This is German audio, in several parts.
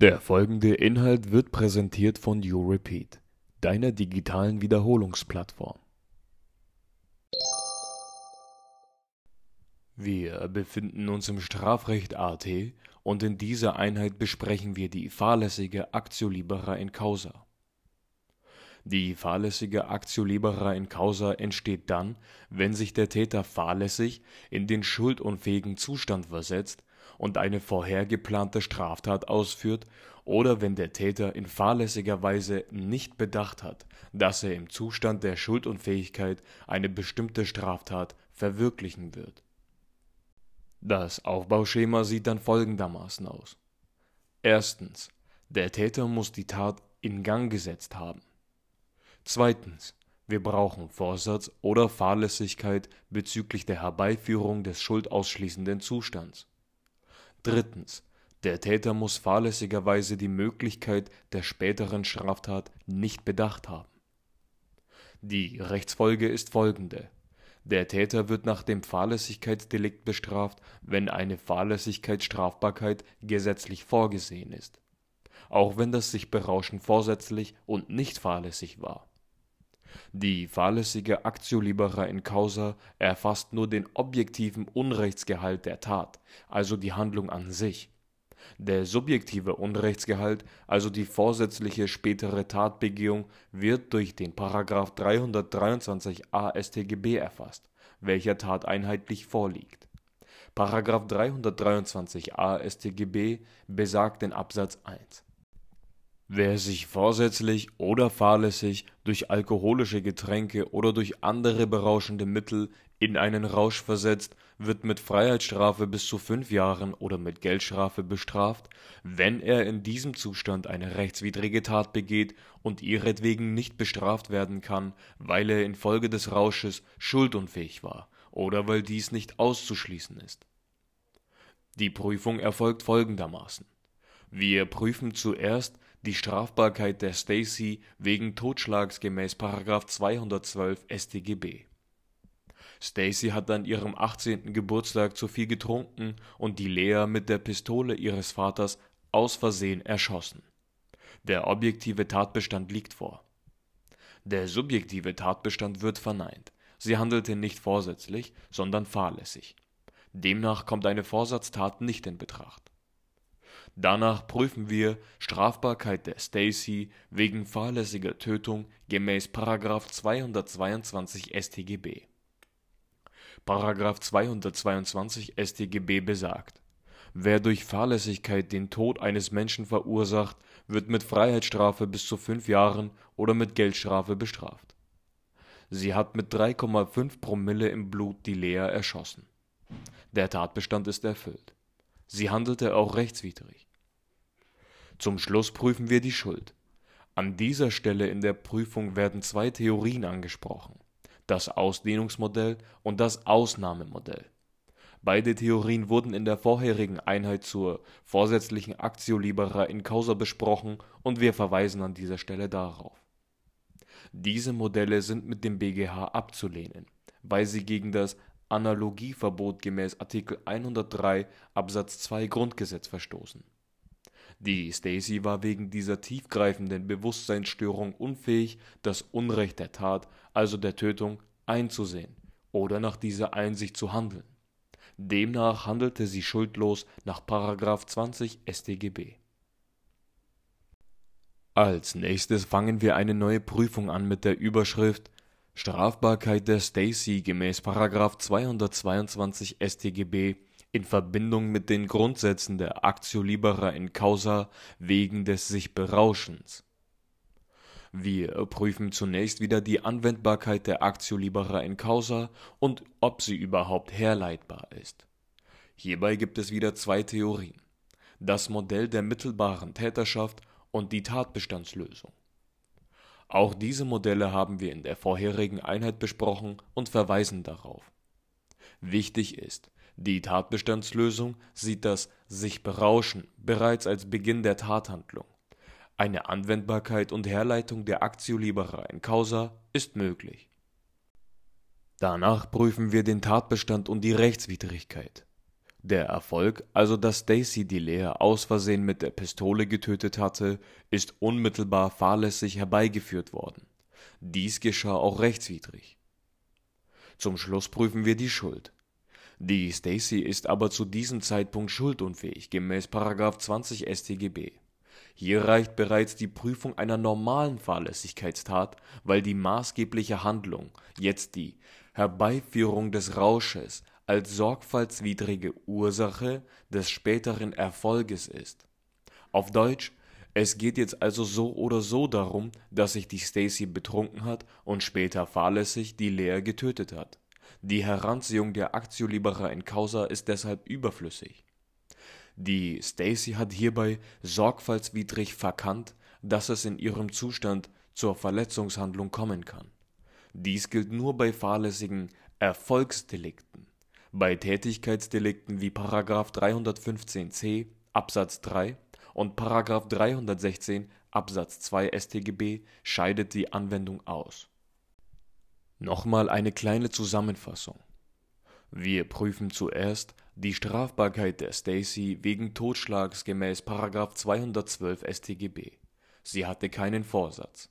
Der folgende Inhalt wird präsentiert von YouRepeat, deiner digitalen Wiederholungsplattform. Wir befinden uns im Strafrecht AT und in dieser Einheit besprechen wir die fahrlässige Actio libera in causa. Die fahrlässige Actio libera in causa entsteht dann, wenn sich der Täter fahrlässig in den schuldunfähigen Zustand versetzt und eine vorher geplante Straftat ausführt oder wenn der Täter in fahrlässiger Weise nicht bedacht hat, dass er im Zustand der Schuldunfähigkeit eine bestimmte Straftat verwirklichen wird. Das Aufbauschema sieht dann folgendermaßen aus. Erstens. Der Täter muss die Tat in Gang gesetzt haben. Zweitens. Wir brauchen Vorsatz oder Fahrlässigkeit bezüglich der Herbeiführung des schuldausschließenden Zustands. Drittens. Der Täter muss fahrlässigerweise die Möglichkeit der späteren Straftat nicht bedacht haben. Die Rechtsfolge ist folgende. Der Täter wird nach dem Fahrlässigkeitsdelikt bestraft, wenn eine Fahrlässigkeitsstrafbarkeit gesetzlich vorgesehen ist, auch wenn das sich Berauschen vorsätzlich und nicht fahrlässig war. Die fahrlässige Actio libera in causa erfasst nur den objektiven Unrechtsgehalt der Tat, also die Handlung an sich. Der subjektive Unrechtsgehalt, also die vorsätzliche spätere Tatbegehung, wird durch den § 323a StGB erfasst, welcher tateinheitlich vorliegt. § 323a StGB besagt in Absatz 1 Wer sich vorsätzlich oder fahrlässig durch alkoholische Getränke oder durch andere berauschende Mittel in einen Rausch versetzt, wird mit Freiheitsstrafe bis zu fünf Jahren oder mit Geldstrafe bestraft, wenn er in diesem Zustand eine rechtswidrige Tat begeht und ihretwegen nicht bestraft werden kann, weil er infolge des Rausches schuldunfähig war oder weil dies nicht auszuschließen ist. Die Prüfung erfolgt folgendermaßen. Wir prüfen zuerst die Strafbarkeit der Stacy wegen Totschlags gemäß § 212 StGB. Stacy hat an ihrem 18. Geburtstag zu viel getrunken und die Lea mit der Pistole ihres Vaters aus Versehen erschossen. Der objektive Tatbestand liegt vor. Der subjektive Tatbestand wird verneint. Sie handelte nicht vorsätzlich, sondern fahrlässig. Demnach kommt eine Vorsatztat nicht in Betracht. Danach prüfen wir Strafbarkeit der Stacy wegen fahrlässiger Tötung gemäß § 222 StGB. § 222 StGB besagt: Wer durch Fahrlässigkeit den Tod eines Menschen verursacht, wird mit Freiheitsstrafe bis zu fünf Jahren oder mit Geldstrafe bestraft. Sie hat mit 3,5 Promille im Blut die Lea erschossen. Der Tatbestand ist erfüllt. Sie handelte auch rechtswidrig. Zum Schluss prüfen wir die Schuld. An dieser Stelle in der Prüfung werden zwei Theorien angesprochen, das Ausdehnungsmodell und das Ausnahmemodell. Beide Theorien wurden in der vorherigen Einheit zur vorsätzlichen Actio libera in causa besprochen und wir verweisen an dieser Stelle darauf. Diese Modelle sind mit dem BGH abzulehnen, weil sie gegen das Analogieverbot gemäß Artikel 103 Absatz 2 Grundgesetz verstoßen die Stacy war wegen dieser tiefgreifenden Bewusstseinsstörung unfähig, das Unrecht der Tat, also der Tötung, einzusehen oder nach dieser Einsicht zu handeln. Demnach handelte sie schuldlos nach § 20 StGB. Als nächstes fangen wir eine neue Prüfung an mit der Überschrift Strafbarkeit der Stacy gemäß § 222 StGB in Verbindung mit den Grundsätzen der Actio libera in causa wegen des sich Berauschens. Wir prüfen zunächst wieder die Anwendbarkeit der Actio libera in causa und ob sie überhaupt herleitbar ist. Hierbei gibt es wieder zwei Theorien: das Modell der mittelbaren Täterschaft und die Tatbestandslösung. Auch diese Modelle haben wir in der vorherigen Einheit besprochen und verweisen darauf. Wichtig ist die Tatbestandslösung sieht das sich berauschen bereits als Beginn der Tathandlung. Eine Anwendbarkeit und Herleitung der Actio libera in causa ist möglich. Danach prüfen wir den Tatbestand und die Rechtswidrigkeit. Der Erfolg, also dass Stacy die Lea aus Versehen mit der Pistole getötet hatte, ist unmittelbar fahrlässig herbeigeführt worden. Dies geschah auch rechtswidrig. Zum Schluss prüfen wir die Schuld. Die Stacy ist aber zu diesem Zeitpunkt schuldunfähig gemäß § 20 StGB. Hier reicht bereits die Prüfung einer normalen Fahrlässigkeitstat, weil die maßgebliche Handlung, jetzt die Herbeiführung des Rausches als sorgfaltswidrige Ursache des späteren Erfolges ist. Auf Deutsch, es geht jetzt also so oder so darum, dass sich die Stacy betrunken hat und später fahrlässig die Lea getötet hat. Die Heranziehung der Actio libera in causa ist deshalb überflüssig. Die Stacy hat hierbei sorgfaltswidrig verkannt, dass es in ihrem Zustand zur Verletzungshandlung kommen kann. Dies gilt nur bei fahrlässigen Erfolgsdelikten bei Tätigkeitsdelikten wie § 315c Absatz 3 und § 316 Absatz 2 StGB scheidet die Anwendung aus. Nochmal eine kleine Zusammenfassung. Wir prüfen zuerst die Strafbarkeit der Stacy wegen Totschlags gemäß § 212 StGB. Sie hatte keinen Vorsatz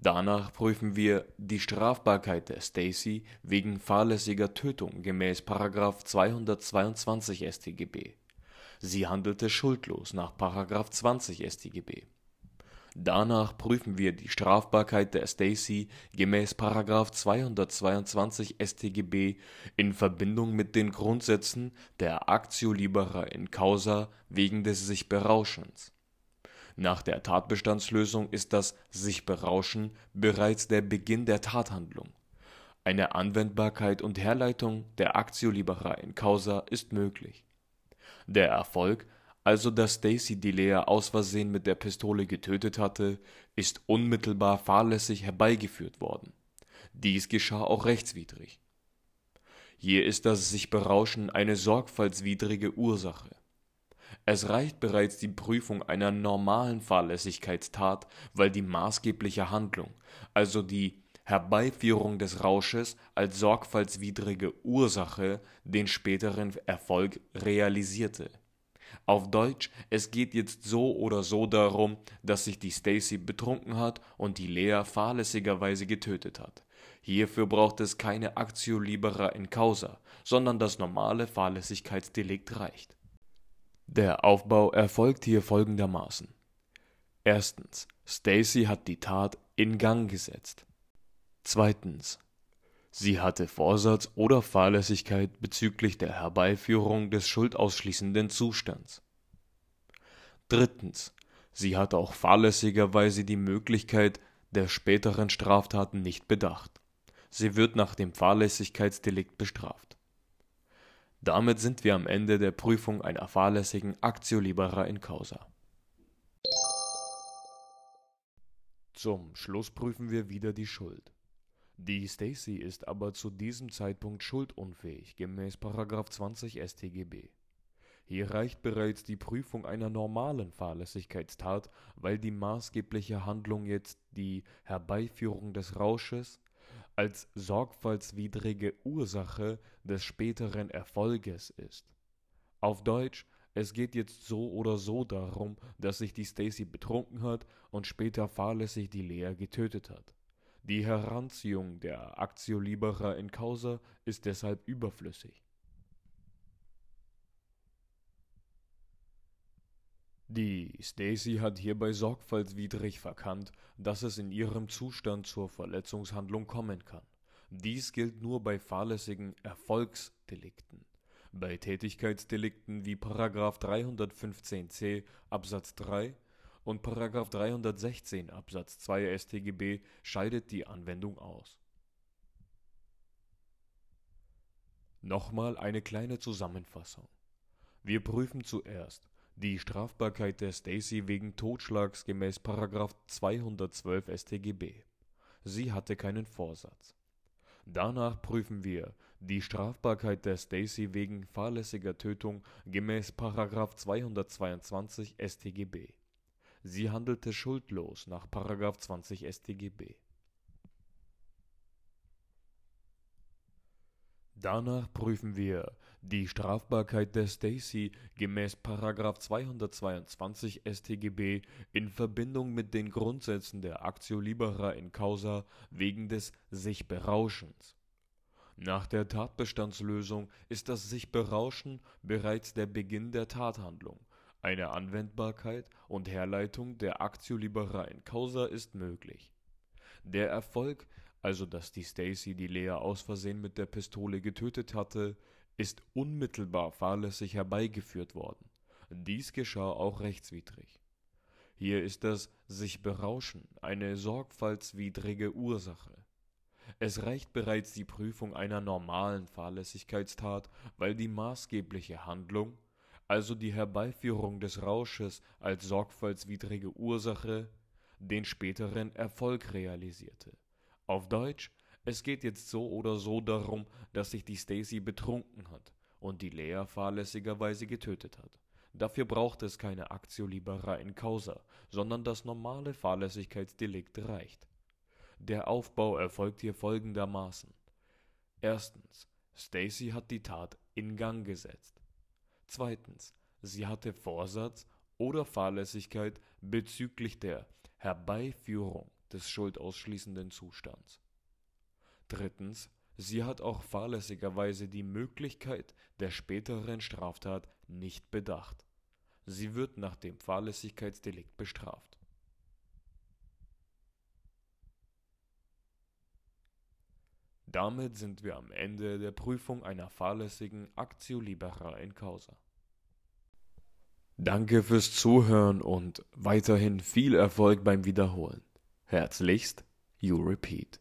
Danach prüfen wir die Strafbarkeit der Stacy wegen fahrlässiger Tötung gemäß § 222 StGB. Sie handelte schuldlos nach § 20 StGB. Danach prüfen wir die Strafbarkeit der Stacy gemäß § 222 StGB in Verbindung mit den Grundsätzen der Actio libera in causa wegen des Sich-Berauschens nach der Tatbestandslösung ist das sich berauschen bereits der Beginn der Tathandlung. Eine Anwendbarkeit und Herleitung der Actio libera in causa ist möglich. Der Erfolg, also dass Stacy die Lea aus Versehen mit der Pistole getötet hatte, ist unmittelbar fahrlässig herbeigeführt worden. Dies geschah auch rechtswidrig. Hier ist das sich berauschen eine sorgfaltswidrige Ursache es reicht bereits die Prüfung einer normalen Fahrlässigkeitstat, weil die maßgebliche Handlung, also die Herbeiführung des Rausches als sorgfaltswidrige Ursache den späteren Erfolg realisierte. Auf Deutsch, es geht jetzt so oder so darum, dass sich die Stacy betrunken hat und die Lea fahrlässigerweise getötet hat. Hierfür braucht es keine Actio libera in causa, sondern das normale Fahrlässigkeitsdelikt reicht der Aufbau erfolgt hier folgendermaßen: Erstens, Stacy hat die Tat in Gang gesetzt. Zweitens, sie hatte Vorsatz oder Fahrlässigkeit bezüglich der Herbeiführung des schuldausschließenden Zustands. Drittens, sie hat auch fahrlässigerweise die Möglichkeit der späteren Straftaten nicht bedacht. Sie wird nach dem Fahrlässigkeitsdelikt bestraft damit sind wir am Ende der Prüfung einer fahrlässigen Actio libera in causa. Zum Schluss prüfen wir wieder die Schuld. Die Stacy ist aber zu diesem Zeitpunkt schuldunfähig gemäß 20 StGB. Hier reicht bereits die Prüfung einer normalen Fahrlässigkeitstat, weil die maßgebliche Handlung jetzt die Herbeiführung des Rausches als sorgfaltswidrige Ursache des späteren Erfolges ist. Auf Deutsch, es geht jetzt so oder so darum, dass sich die Stacy betrunken hat und später fahrlässig die Lea getötet hat. Die Heranziehung der Actio libera in causa ist deshalb überflüssig. Die Stacy hat hierbei sorgfaltswidrig verkannt, dass es in ihrem Zustand zur Verletzungshandlung kommen kann. Dies gilt nur bei fahrlässigen Erfolgsdelikten. Bei Tätigkeitsdelikten wie § 315c Absatz 3 und § 316 Absatz 2 StGB scheidet die Anwendung aus. Nochmal eine kleine Zusammenfassung. Wir prüfen zuerst die Strafbarkeit der Stacy wegen Totschlags gemäß § 212 StGB. Sie hatte keinen Vorsatz. Danach prüfen wir die Strafbarkeit der Stacy wegen fahrlässiger Tötung gemäß § 222 StGB. Sie handelte schuldlos nach § 20 StGB Danach prüfen wir die Strafbarkeit der Stacey gemäß § 222 StGB in Verbindung mit den Grundsätzen der actio libera in causa wegen des Sich-Berauschens. Nach der Tatbestandslösung ist das Sich-Berauschen bereits der Beginn der Tathandlung, eine Anwendbarkeit und Herleitung der actio libera in causa ist möglich. Der Erfolg also dass die Stacey die Lea aus Versehen mit der Pistole getötet hatte, ist unmittelbar fahrlässig herbeigeführt worden. Dies geschah auch rechtswidrig. Hier ist das sich Berauschen eine sorgfaltswidrige Ursache. Es reicht bereits die Prüfung einer normalen Fahrlässigkeitstat, weil die maßgebliche Handlung, also die Herbeiführung des Rausches als sorgfaltswidrige Ursache, den späteren Erfolg realisierte auf Deutsch, es geht jetzt so oder so darum, dass sich die Stacey betrunken hat und die Lea fahrlässigerweise getötet hat. Dafür braucht es keine Actio libera in causa, sondern das normale Fahrlässigkeitsdelikt reicht. Der Aufbau erfolgt hier folgendermaßen: Erstens, Stacey hat die Tat in Gang gesetzt. Zweitens, sie hatte Vorsatz oder Fahrlässigkeit bezüglich der Herbeiführung des schuldausschließenden Zustands. Drittens, sie hat auch fahrlässigerweise die Möglichkeit der späteren Straftat nicht bedacht. Sie wird nach dem Fahrlässigkeitsdelikt bestraft. Damit sind wir am Ende der Prüfung einer fahrlässigen Actio libera in causa. Danke fürs Zuhören und weiterhin viel Erfolg beim Wiederholen. Herzlichst, You Repeat.